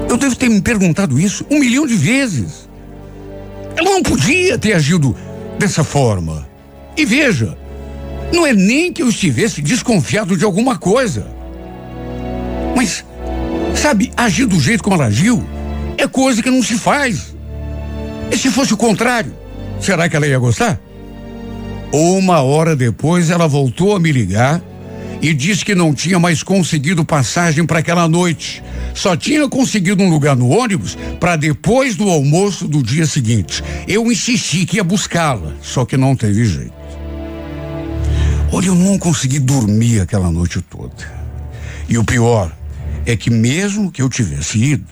Eu devo ter me perguntado isso um milhão de vezes. Ela não podia ter agido dessa forma. E veja, não é nem que eu estivesse desconfiado de alguma coisa. Mas, sabe, agir do jeito como ela agiu é coisa que não se faz. E se fosse o contrário, será que ela ia gostar? Uma hora depois, ela voltou a me ligar e disse que não tinha mais conseguido passagem para aquela noite. Só tinha conseguido um lugar no ônibus para depois do almoço do dia seguinte. Eu insisti que ia buscá-la, só que não teve jeito. Olha, eu não consegui dormir aquela noite toda. E o pior é que mesmo que eu tivesse ido,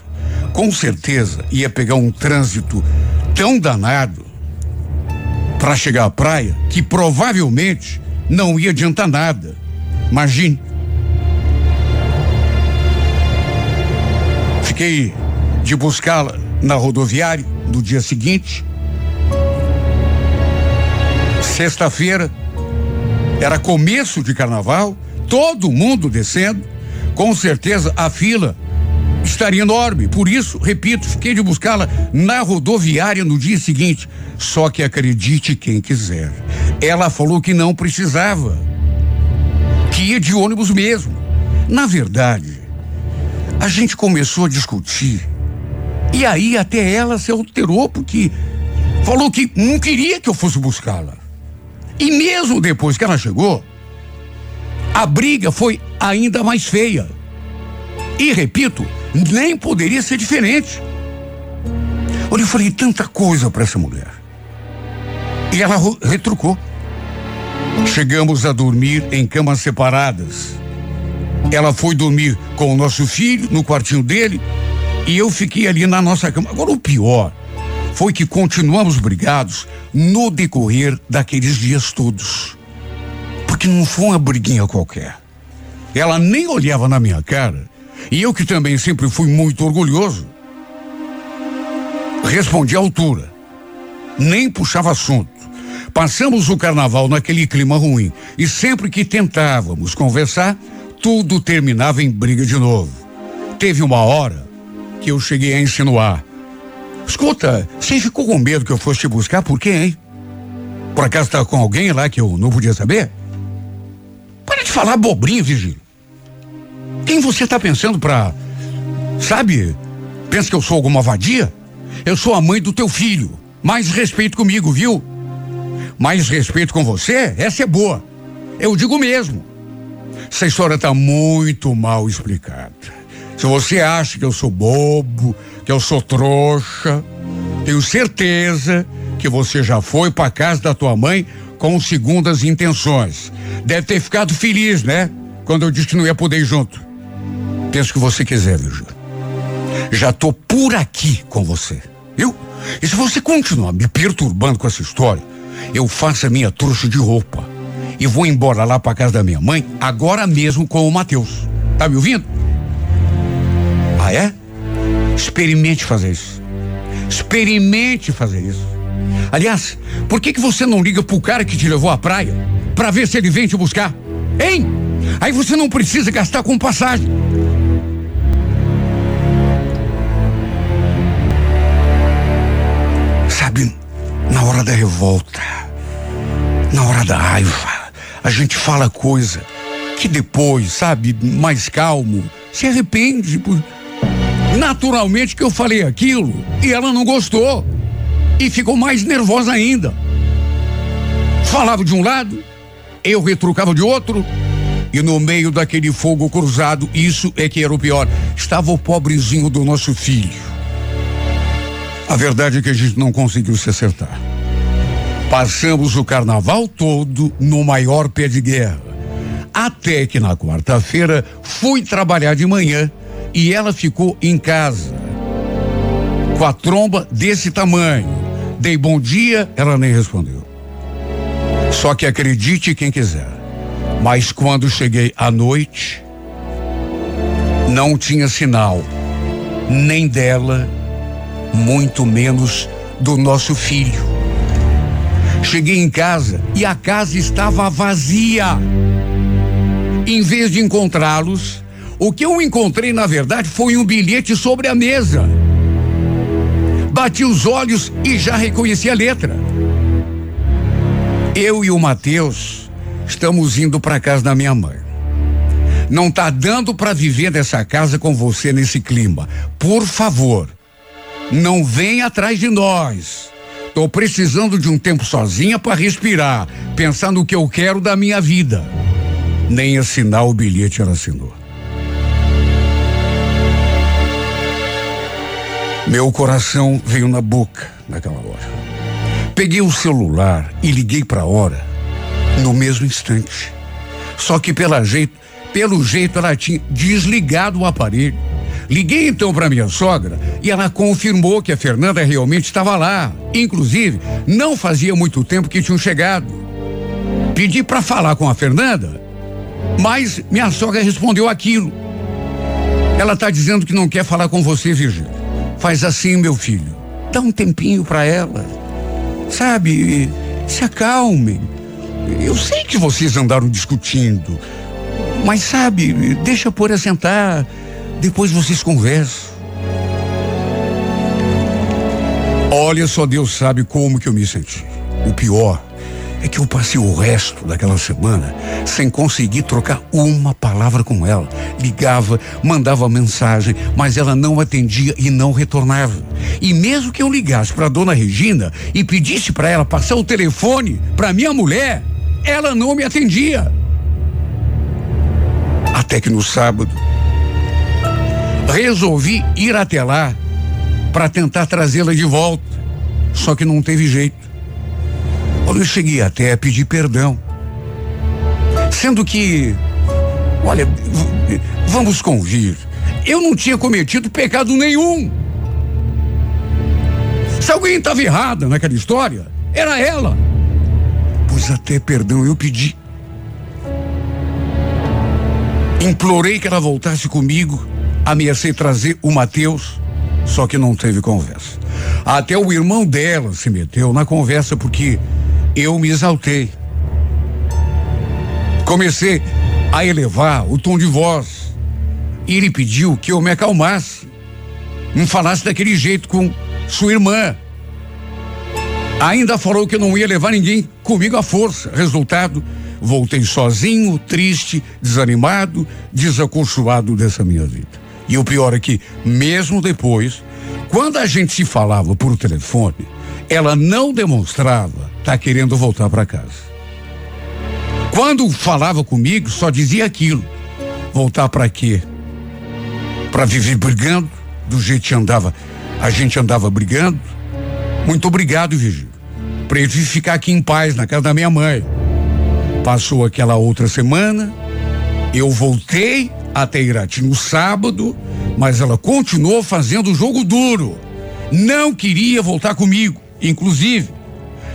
com certeza ia pegar um trânsito tão danado para chegar à praia que provavelmente não ia adiantar nada. Imagine. Fiquei de buscá-la na rodoviária no dia seguinte. Sexta-feira, era começo de carnaval, todo mundo descendo. Com certeza a fila estaria enorme. Por isso, repito, fiquei de buscá-la na rodoviária no dia seguinte. Só que acredite quem quiser. Ela falou que não precisava. Que ia de ônibus mesmo. Na verdade, a gente começou a discutir. E aí até ela se alterou porque falou que não queria que eu fosse buscá-la. E mesmo depois que ela chegou, a briga foi ainda mais feia. E repito, nem poderia ser diferente. Olha, eu falei tanta coisa para essa mulher. E ela retrucou. Chegamos a dormir em camas separadas. Ela foi dormir com o nosso filho no quartinho dele e eu fiquei ali na nossa cama. Agora, o pior foi que continuamos brigados no decorrer daqueles dias todos. Porque não foi uma briguinha qualquer. Ela nem olhava na minha cara, e eu que também sempre fui muito orgulhoso, respondi à altura. Nem puxava assunto. Passamos o carnaval naquele clima ruim, e sempre que tentávamos conversar, tudo terminava em briga de novo. Teve uma hora que eu cheguei a insinuar. Escuta, você ficou com medo que eu fosse te buscar? Por quê, hein? Por acaso tá com alguém lá que eu não podia saber? Falar bobrinho, Virgílio. Quem você tá pensando pra. Sabe? Pensa que eu sou alguma vadia? Eu sou a mãe do teu filho. Mais respeito comigo, viu? Mais respeito com você? Essa é boa. Eu digo mesmo. Essa história tá muito mal explicada. Se você acha que eu sou bobo, que eu sou trouxa, tenho certeza que você já foi para casa da tua mãe com segundas intenções. Deve ter ficado feliz, né? Quando eu disse que não ia poder ir junto. Pensa o que você quiser, Virgílio. Já tô por aqui com você, viu? E se você continuar me perturbando com essa história, eu faço a minha trouxa de roupa e vou embora lá para casa da minha mãe agora mesmo com o Matheus. Tá me ouvindo? Ah, é? Experimente fazer isso. Experimente fazer isso. Aliás, por que que você não liga pro cara que te levou à praia para ver se ele vem te buscar? Hein? Aí você não precisa gastar com passagem. Sabe, na hora da revolta, na hora da raiva, a gente fala coisa que depois, sabe, mais calmo, se arrepende. Naturalmente que eu falei aquilo e ela não gostou e ficou mais nervosa ainda. Falava de um lado, eu retrucava de outro, e no meio daquele fogo cruzado, isso é que era o pior. Estava o pobrezinho do nosso filho. A verdade é que a gente não conseguiu se acertar. Passamos o carnaval todo no maior pé de guerra. Até que na quarta-feira fui trabalhar de manhã e ela ficou em casa. Com a tromba desse tamanho. Dei bom dia, ela nem respondeu. Só que acredite quem quiser. Mas quando cheguei à noite, não tinha sinal, nem dela, muito menos do nosso filho. Cheguei em casa e a casa estava vazia. Em vez de encontrá-los, o que eu encontrei, na verdade, foi um bilhete sobre a mesa. Bati os olhos e já reconheci a letra. Eu e o Matheus estamos indo para casa da minha mãe. Não tá dando para viver nessa casa com você nesse clima. Por favor, não venha atrás de nós. Tô precisando de um tempo sozinha para respirar, pensar no que eu quero da minha vida. Nem assinar o bilhete ela assinou. Meu coração veio na boca naquela hora. Peguei o celular e liguei para a hora no mesmo instante. Só que pela jeito, pelo jeito ela tinha desligado o aparelho. Liguei então para minha sogra e ela confirmou que a Fernanda realmente estava lá. Inclusive, não fazia muito tempo que tinham chegado. Pedi para falar com a Fernanda, mas minha sogra respondeu aquilo. Ela está dizendo que não quer falar com você, Virgínia. Faz assim, meu filho. Dá um tempinho para ela. Sabe, se acalmem. Eu sei que vocês andaram discutindo, mas sabe, deixa por assentar. Depois vocês conversam. Olha, só Deus sabe como que eu me senti. O pior é que eu passei o resto daquela semana sem conseguir trocar uma palavra com ela. Ligava, mandava mensagem, mas ela não atendia e não retornava. E mesmo que eu ligasse para dona Regina e pedisse para ela passar o telefone para minha mulher, ela não me atendia. Até que no sábado resolvi ir até lá para tentar trazê-la de volta. Só que não teve jeito. Quando eu cheguei até a pedir perdão. Sendo que, olha, vamos convir, eu não tinha cometido pecado nenhum. Se alguém estava errada naquela história, era ela. Pois até perdão eu pedi. Implorei que ela voltasse comigo, ameacei trazer o Mateus, só que não teve conversa. Até o irmão dela se meteu na conversa porque eu me exaltei. Comecei a elevar o tom de voz. E ele pediu que eu me acalmasse. Não falasse daquele jeito com sua irmã. Ainda falou que não ia levar ninguém comigo à força. Resultado, voltei sozinho, triste, desanimado, desacolchoado dessa minha vida. E o pior é que, mesmo depois, quando a gente se falava por telefone, ela não demonstrava estar tá querendo voltar para casa. Quando falava comigo, só dizia aquilo. Voltar para quê? Para viver brigando do jeito que andava. A gente andava brigando. Muito obrigado, Virgílio. Para ele ficar aqui em paz na casa da minha mãe. Passou aquela outra semana. Eu voltei até Irati no sábado, mas ela continuou fazendo o jogo duro. Não queria voltar comigo. Inclusive,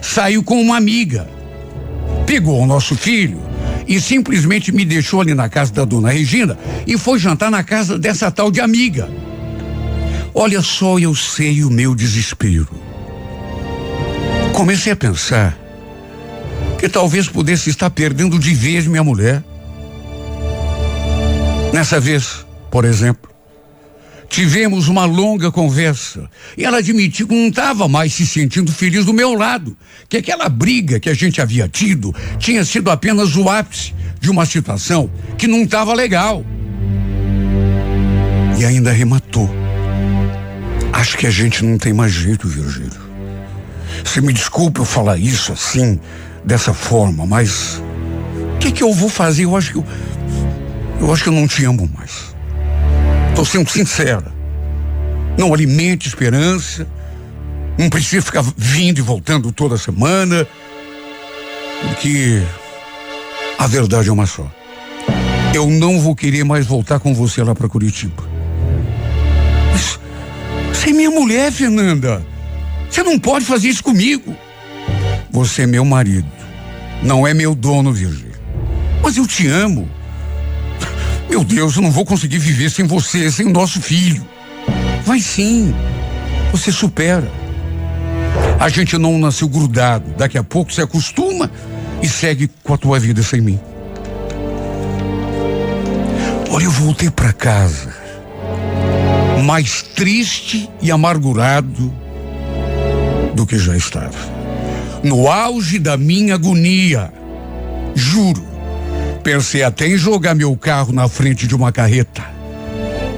saiu com uma amiga. Pegou o nosso filho e simplesmente me deixou ali na casa da dona Regina e foi jantar na casa dessa tal de amiga. Olha só, eu sei o meu desespero. Comecei a pensar que talvez pudesse estar perdendo de vez minha mulher. Nessa vez, por exemplo, tivemos uma longa conversa e ela admitiu que não estava mais se sentindo feliz do meu lado, que aquela briga que a gente havia tido tinha sido apenas o ápice de uma situação que não estava legal. E ainda rematou. Acho que a gente não tem mais jeito, Virgílio. Você me desculpe eu falar isso assim, dessa forma, mas o que, que eu vou fazer? Eu acho que eu, eu acho que eu não te amo mais. Estou sendo sincera. Não alimente esperança. Não precisa ficar vindo e voltando toda semana. Porque a verdade é uma só. Eu não vou querer mais voltar com você lá para Curitiba. Mas você é minha mulher, Fernanda. Você não pode fazer isso comigo. Você é meu marido. Não é meu dono, Virgílio. Mas eu te amo. Meu Deus, eu não vou conseguir viver sem você, sem o nosso filho. Vai sim. Você supera. A gente não nasceu grudado. Daqui a pouco se acostuma e segue com a tua vida sem mim. Olha, eu voltei para casa mais triste e amargurado do que já estava. No auge da minha agonia, juro, pensei até em jogar meu carro na frente de uma carreta,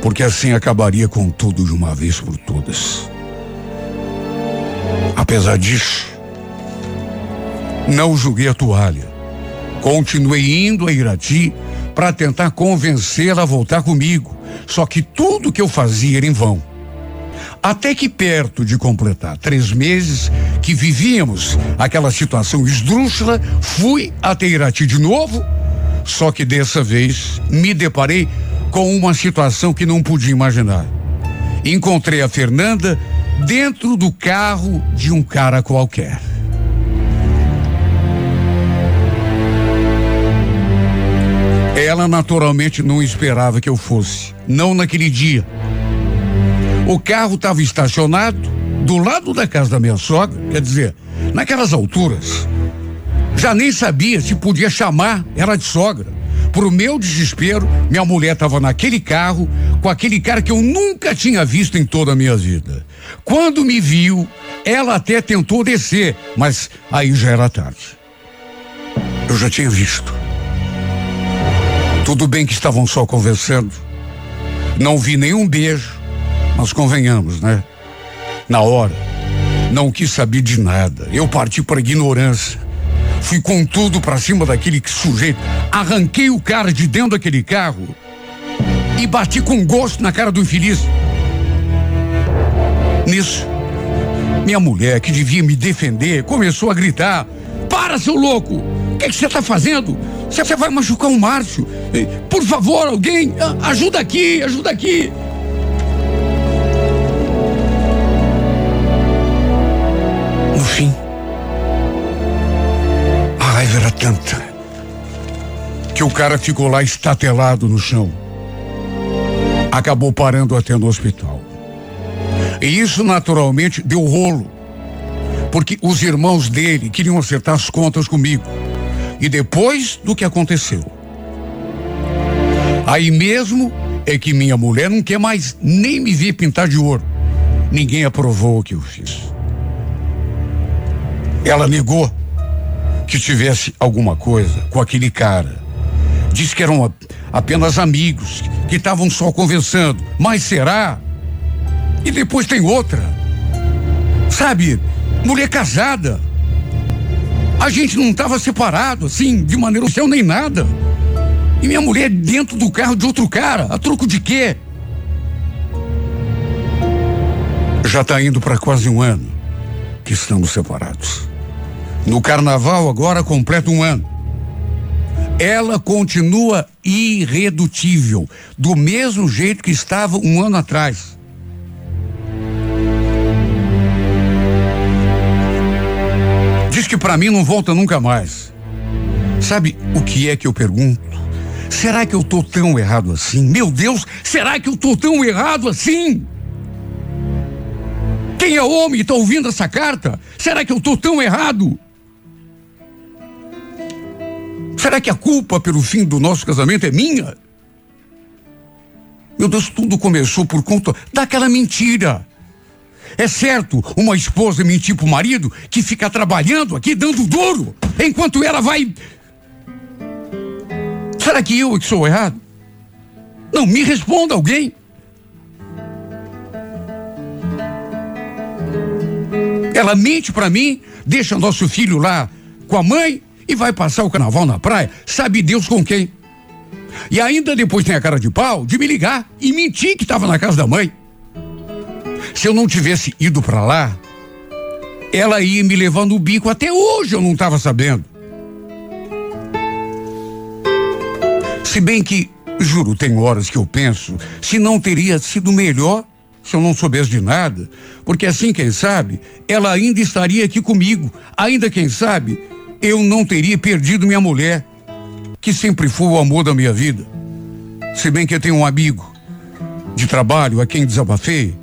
porque assim acabaria com tudo de uma vez por todas. Apesar disso, não joguei a toalha. Continuei indo a Irati para tentar convencê-la a voltar comigo. Só que tudo que eu fazia era em vão. Até que perto de completar três meses que vivíamos aquela situação esdrúxula, fui até Irati de novo, só que dessa vez me deparei com uma situação que não podia imaginar. Encontrei a Fernanda dentro do carro de um cara qualquer. Ela naturalmente não esperava que eu fosse, não naquele dia. O carro estava estacionado do lado da casa da minha sogra, quer dizer, naquelas alturas. Já nem sabia se podia chamar ela de sogra. Por meu desespero, minha mulher estava naquele carro com aquele cara que eu nunca tinha visto em toda a minha vida. Quando me viu, ela até tentou descer, mas aí já era tarde. Eu já tinha visto. Tudo bem que estavam só conversando. Não vi nenhum beijo, mas convenhamos, né? Na hora, não quis saber de nada. Eu parti para ignorância. Fui com tudo para cima daquele sujeito. Arranquei o cara de dentro daquele carro e bati com gosto na cara do infeliz. Nisso, minha mulher, que devia me defender, começou a gritar: Para, seu louco! O que você está fazendo? Você vai machucar o Márcio. Por favor, alguém, ajuda aqui, ajuda aqui. Tanta que o cara ficou lá estatelado no chão. Acabou parando até no hospital. E isso naturalmente deu rolo, porque os irmãos dele queriam acertar as contas comigo. E depois do que aconteceu, Aí mesmo é que minha mulher não quer mais nem me ver pintar de ouro. Ninguém aprovou o que eu fiz. Ela negou que tivesse alguma coisa com aquele cara. Disse que eram apenas amigos, que estavam só conversando. Mas será? E depois tem outra. Sabe, mulher casada. A gente não estava separado, assim, de maneira oficial nem nada. E minha mulher dentro do carro de outro cara. A troco de quê? Já está indo para quase um ano que estamos separados. No carnaval agora completa um ano. Ela continua irredutível, do mesmo jeito que estava um ano atrás. Diz que para mim não volta nunca mais. Sabe o que é que eu pergunto? Será que eu tô tão errado assim? Meu Deus, será que eu tô tão errado assim? Quem é homem e tá ouvindo essa carta? Será que eu tô tão errado? Será que a culpa pelo fim do nosso casamento é minha? Meu Deus, tudo começou por conta daquela mentira. É certo, uma esposa mentir pro marido que fica trabalhando aqui dando duro, enquanto ela vai Será que eu que sou errado? Não, me responda alguém. Ela mente para mim, deixa nosso filho lá com a mãe e vai passar o carnaval na praia, sabe Deus com quem. E ainda depois tem a cara de pau de me ligar e mentir que estava na casa da mãe. Se eu não tivesse ido para lá, ela ia me levando o bico até hoje eu não estava sabendo. Se bem que, juro, tem horas que eu penso se não teria sido melhor se eu não soubesse de nada, porque assim, quem sabe, ela ainda estaria aqui comigo. Ainda, quem sabe, eu não teria perdido minha mulher, que sempre foi o amor da minha vida. Se bem que eu tenho um amigo de trabalho a quem desabafei,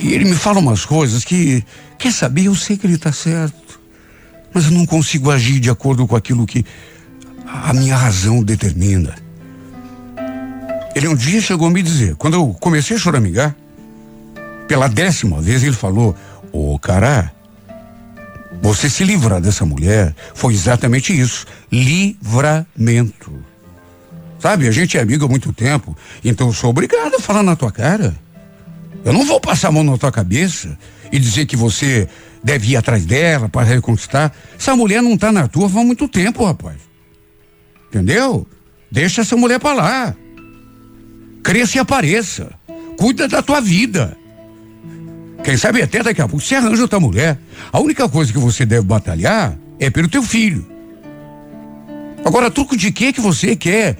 e ele me fala umas coisas que, quer saber, eu sei que ele está certo, mas eu não consigo agir de acordo com aquilo que a minha razão determina. Ele um dia chegou a me dizer, quando eu comecei a choramingar, pela décima vez ele falou: Ô oh, você se livrar dessa mulher foi exatamente isso livramento. Sabe, a gente é amigo há muito tempo, então eu sou obrigado a falar na tua cara. Eu não vou passar a mão na tua cabeça e dizer que você deve ir atrás dela para reconquistar. Essa mulher não tá na tua há muito tempo, rapaz. Entendeu? Deixa essa mulher para lá. Cresça e apareça. Cuida da tua vida. Quem sabe até daqui a pouco você arranja outra mulher. A única coisa que você deve batalhar é pelo teu filho. Agora, truco de que que você quer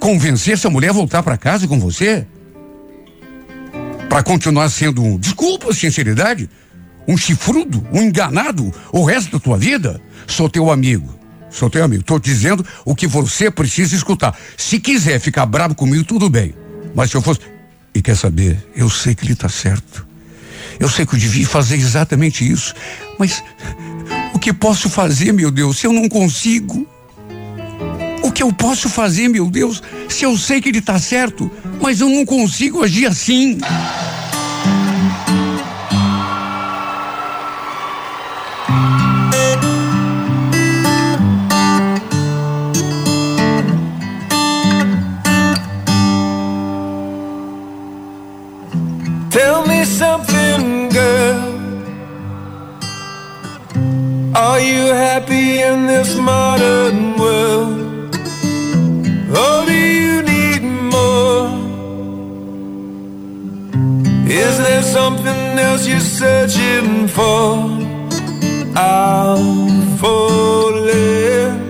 convencer essa mulher a voltar para casa com você? Para continuar sendo um, desculpa a sinceridade, um chifrudo, um enganado o resto da tua vida? Sou teu amigo. Sou teu amigo. Tô dizendo o que você precisa escutar. Se quiser ficar bravo comigo, tudo bem. Mas se eu fosse. E quer saber? Eu sei que ele está certo. Eu sei que eu devia fazer exatamente isso. Mas o que posso fazer, meu Deus, se eu não consigo? O que eu posso fazer, meu Deus, se eu sei que ele está certo, mas eu não consigo agir assim? Something you're searching for? I'm falling.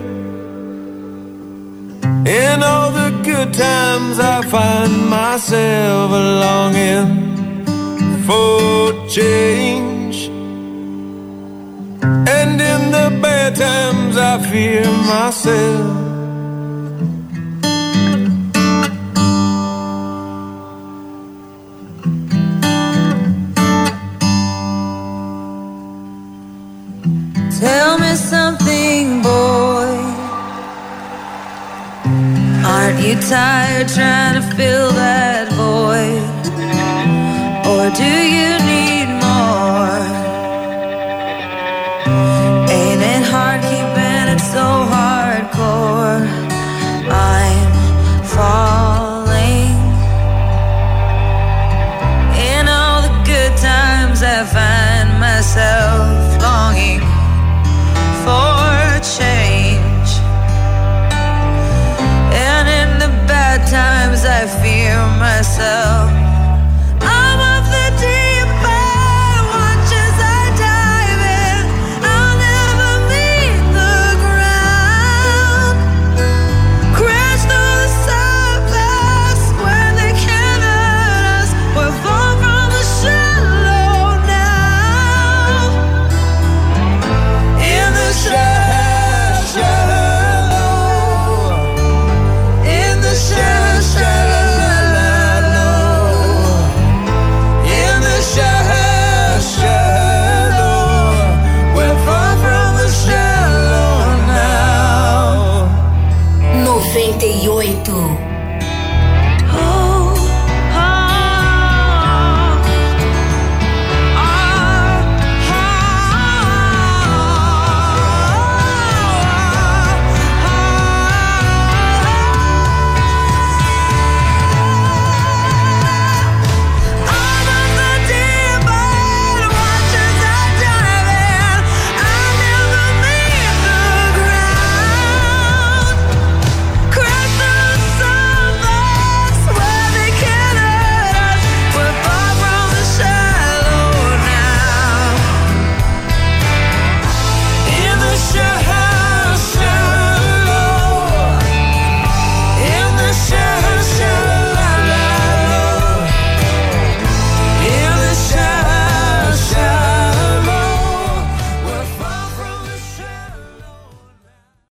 In all the good times, I find myself longing for change. And in the bad times, I fear myself. you tired trying to fill that void? Or do you?